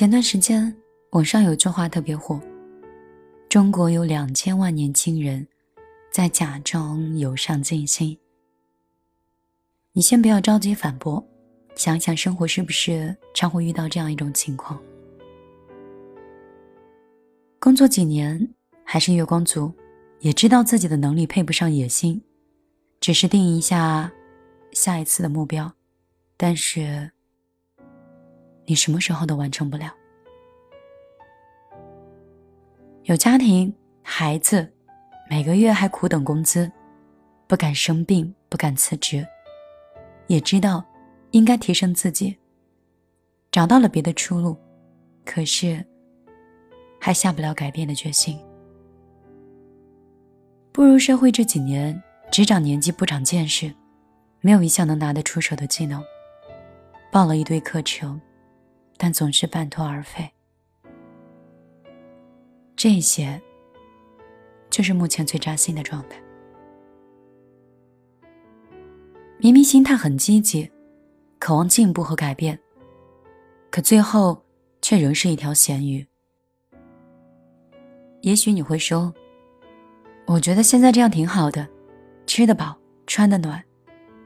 前段时间，网上有句话特别火：“中国有两千万年轻人在假装有上进心。”你先不要着急反驳，想想生活是不是常会遇到这样一种情况：工作几年还是月光族，也知道自己的能力配不上野心，只是定一下下一次的目标，但是。你什么时候都完成不了。有家庭、孩子，每个月还苦等工资，不敢生病，不敢辞职，也知道应该提升自己，找到了别的出路，可是还下不了改变的决心。步入社会这几年，只长年纪不长见识，没有一项能拿得出手的技能，报了一堆课程。但总是半途而废，这些就是目前最扎心的状态。明明心态很积极，渴望进步和改变，可最后却仍是一条咸鱼。也许你会说：“我觉得现在这样挺好的，吃得饱，穿得暖，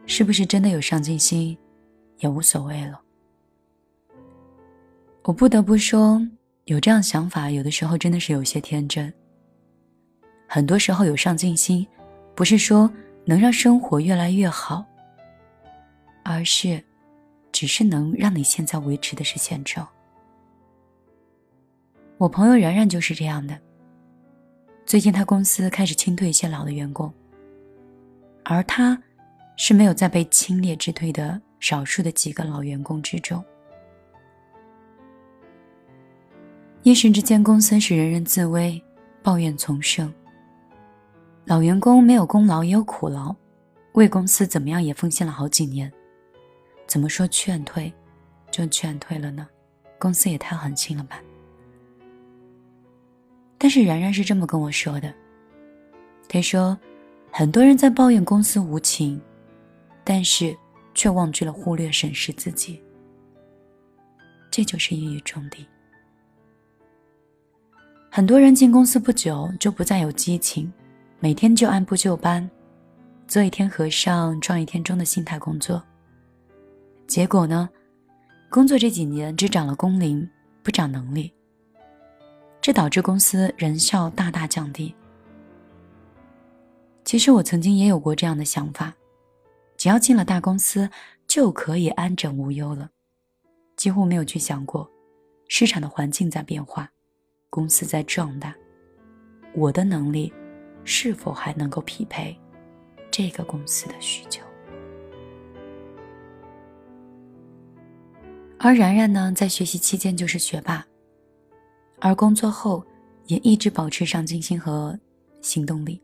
是不是真的有上进心，也无所谓了。”我不得不说，有这样想法，有的时候真的是有些天真。很多时候有上进心，不是说能让生活越来越好，而是，只是能让你现在维持的是现状。我朋友然然就是这样的。最近他公司开始清退一些老的员工，而他，是没有在被清列之退的少数的几个老员工之中。一时之间，公司是人人自危，抱怨丛生。老员工没有功劳也有苦劳，为公司怎么样也奉献了好几年，怎么说劝退，就劝退了呢？公司也太狠心了吧！但是然然是这么跟我说的，他说，很多人在抱怨公司无情，但是却忘记了忽略审视自己，这就是一语中的。很多人进公司不久就不再有激情，每天就按部就班，做一天和尚撞一天钟的心态工作。结果呢，工作这几年只涨了工龄，不涨能力，这导致公司人效大大降低。其实我曾经也有过这样的想法，只要进了大公司就可以安枕无忧了，几乎没有去想过市场的环境在变化。公司在壮大，我的能力是否还能够匹配这个公司的需求？而然然呢，在学习期间就是学霸，而工作后也一直保持上进心和行动力，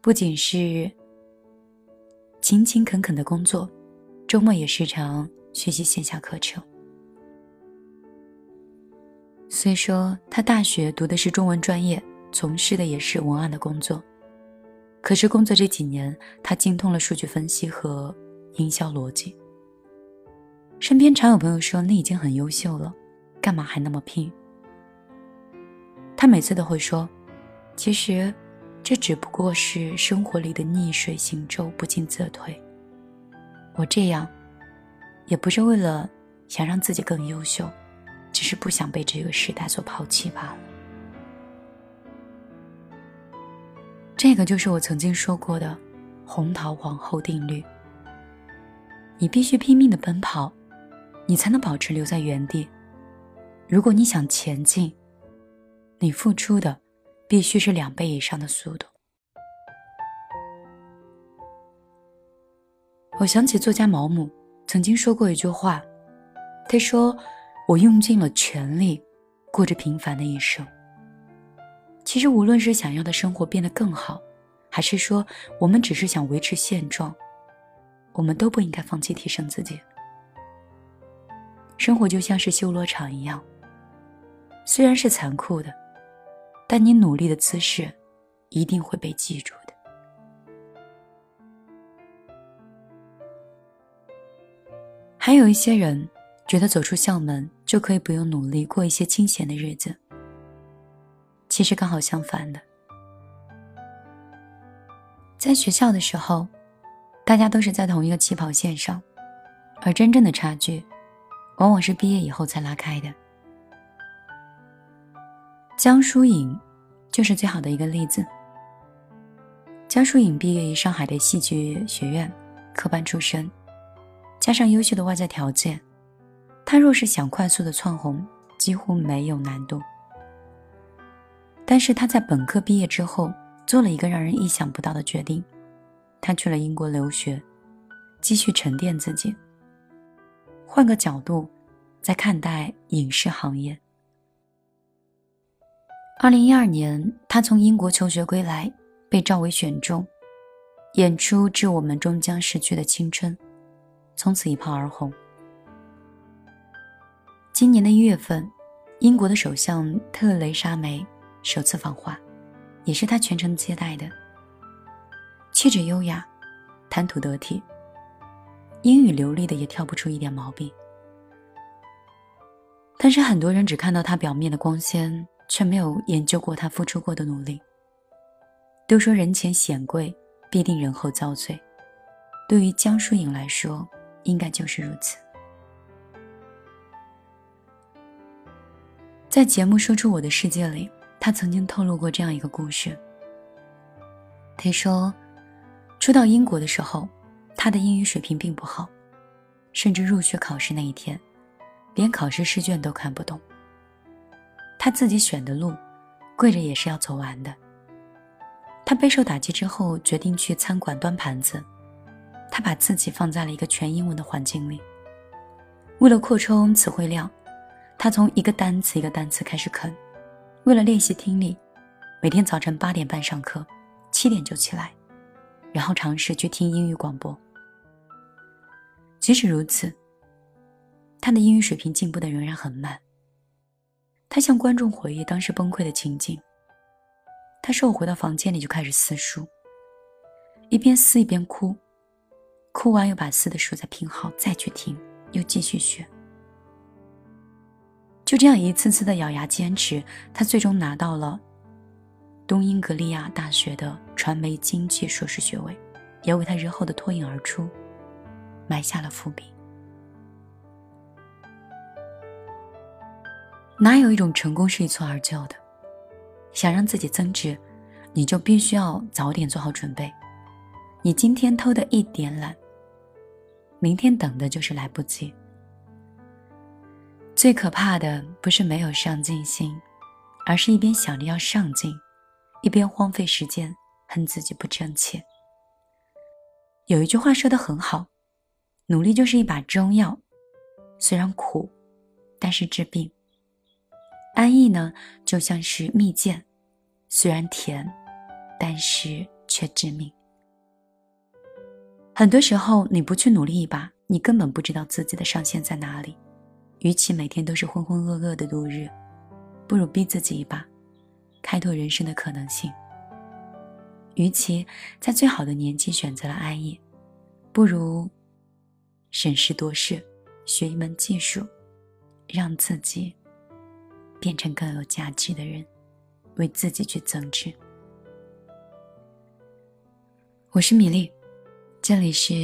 不仅是勤勤恳恳的工作，周末也时常学习线下课程。虽说他大学读的是中文专业，从事的也是文案的工作，可是工作这几年，他精通了数据分析和营销逻辑。身边常有朋友说：“你已经很优秀了，干嘛还那么拼？”他每次都会说：“其实，这只不过是生活里的逆水行舟，不进则退。我这样，也不是为了想让自己更优秀。”是不想被这个时代所抛弃罢了。这个就是我曾经说过的“红桃皇后定律”。你必须拼命的奔跑，你才能保持留在原地。如果你想前进，你付出的必须是两倍以上的速度。我想起作家毛姆曾经说过一句话，他说：“我用尽了全力，过着平凡的一生。”其实，无论是想要的生活变得更好，还是说我们只是想维持现状，我们都不应该放弃提升自己。生活就像是修罗场一样，虽然是残酷的，但你努力的姿势一定会被记住的。还有一些人觉得走出校门就可以不用努力过一些清闲的日子，其实刚好相反的。在学校的时候，大家都是在同一个起跑线上，而真正的差距。往往是毕业以后才拉开的。江疏影就是最好的一个例子。江疏影毕业于上海的戏剧学院，科班出身，加上优秀的外在条件，他若是想快速的窜红，几乎没有难度。但是他在本科毕业之后，做了一个让人意想不到的决定，他去了英国留学，继续沉淀自己。换个角度，在看待影视行业。二零一二年，他从英国求学归来，被赵薇选中，演出《致我们终将逝去的青春》，从此一炮而红。今年的一月份，英国的首相特蕾莎梅首次访华，也是他全程接待的。气质优雅，谈吐得体。英语流利的也挑不出一点毛病，但是很多人只看到他表面的光鲜，却没有研究过他付出过的努力。都说人前显贵，必定人后遭罪，对于江疏影来说，应该就是如此。在节目《说出我的世界》里，他曾经透露过这样一个故事。他说，初到英国的时候。他的英语水平并不好，甚至入学考试那一天，连考试试卷都看不懂。他自己选的路，跪着也是要走完的。他备受打击之后，决定去餐馆端盘子。他把自己放在了一个全英文的环境里。为了扩充词汇量，他从一个单词一个单词开始啃。为了练习听力，每天早晨八点半上课，七点就起来，然后尝试去听英语广播。即使如此，他的英语水平进步的仍然很慢。他向观众回忆当时崩溃的情景。他说：“我回到房间里就开始撕书，一边撕一边哭，哭完又把撕的书再拼好，再去听，又继续学。就这样一次次的咬牙坚持，他最终拿到了东英格利亚大学的传媒经济硕士学位，也为他日后的脱颖而出。”埋下了伏笔。哪有一种成功是一蹴而就的？想让自己增值，你就必须要早点做好准备。你今天偷的一点懒，明天等的就是来不及。最可怕的不是没有上进心，而是一边想着要上进，一边荒废时间，恨自己不争气。有一句话说的很好。努力就是一把中药，虽然苦，但是治病。安逸呢，就像是蜜饯，虽然甜，但是却致命。很多时候，你不去努力一把，你根本不知道自己的上限在哪里。与其每天都是浑浑噩噩的度日，不如逼自己一把，开拓人生的可能性。与其在最好的年纪选择了安逸，不如。审时度势，学一门技术，让自己变成更有价值的人，为自己去增值。我是米粒，这里是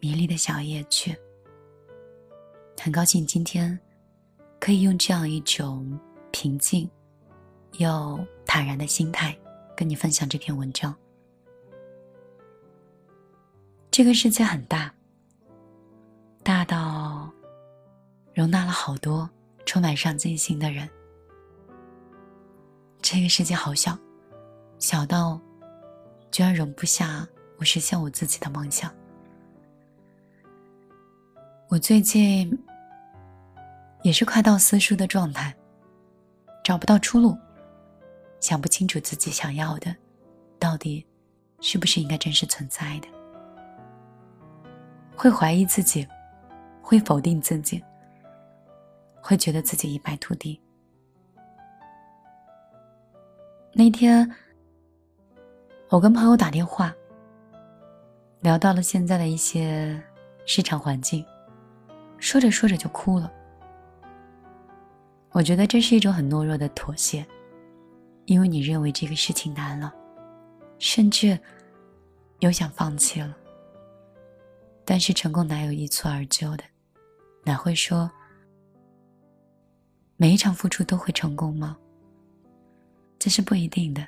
米粒的小夜曲。很高兴今天可以用这样一种平静又坦然的心态跟你分享这篇文章。这个世界很大。大到容纳了好多充满上进心的人。这个世界好小，小到居然容不下我实现我自己的梦想。我最近也是快到撕书的状态，找不到出路，想不清楚自己想要的到底是不是应该真实存在的，会怀疑自己，会否定自己，会觉得自己一败涂地。那天，我跟朋友打电话，聊到了现在的一些市场环境。说着说着就哭了。我觉得这是一种很懦弱的妥协，因为你认为这个事情难了，甚至有想放弃了。但是成功哪有一蹴而就的？哪会说每一场付出都会成功吗？这是不一定的。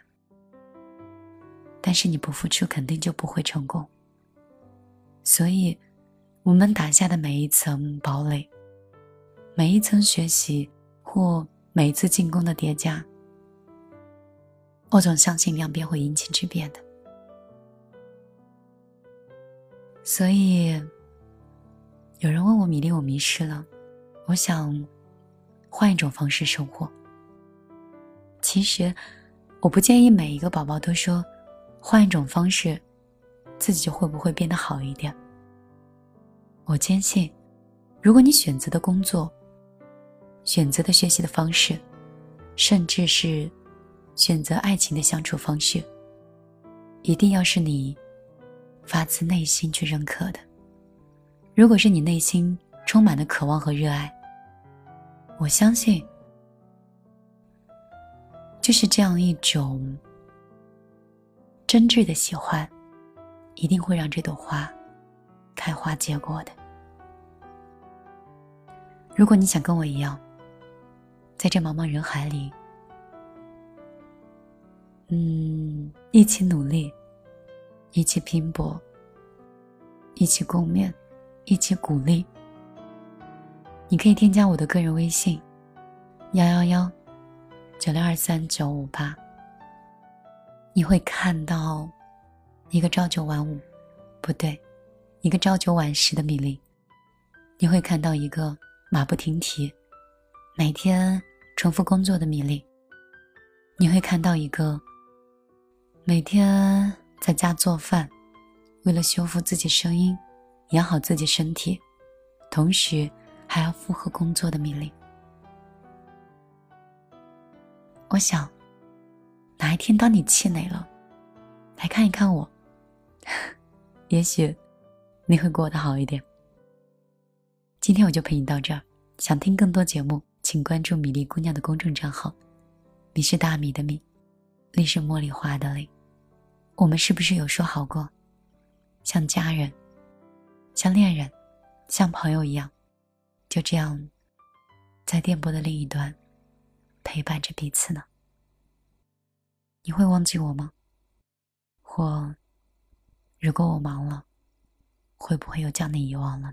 但是你不付出，肯定就不会成功。所以。我们打下的每一层堡垒，每一层学习或每一次进攻的叠加，我总相信量变会引起质变的。所以，有人问我米粒，我迷失了，我想换一种方式生活。其实，我不建议每一个宝宝都说换一种方式，自己就会不会变得好一点。我坚信，如果你选择的工作、选择的学习的方式，甚至是选择爱情的相处方式，一定要是你发自内心去认可的。如果是你内心充满了渴望和热爱，我相信，就是这样一种真挚的喜欢，一定会让这朵花。开花结果的。如果你想跟我一样，在这茫茫人海里，嗯，一起努力，一起拼搏，一起共勉，一起鼓励，你可以添加我的个人微信：幺幺幺九六二三九五八。你会看到一个朝九晚五，不对。一个朝九晚十的米粒，你会看到一个马不停蹄、每天重复工作的米粒。你会看到一个每天在家做饭，为了修复自己声音、养好自己身体，同时还要负荷工作的米粒。我想，哪一天当你气馁了，来看一看我，也许。你会过得好一点。今天我就陪你到这儿。想听更多节目，请关注米粒姑娘的公众账号。米是大米的米，粒是茉莉花的粒。我们是不是有说好过，像家人、像恋人、像朋友一样，就这样在电波的另一端陪伴着彼此呢？你会忘记我吗？或如果我忙了？会不会又将你遗忘了？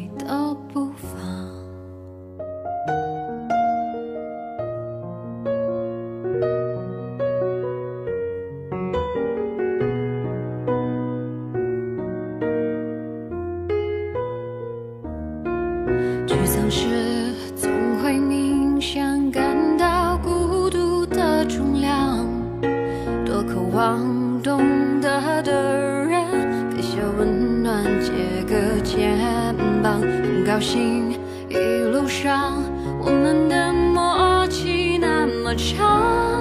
我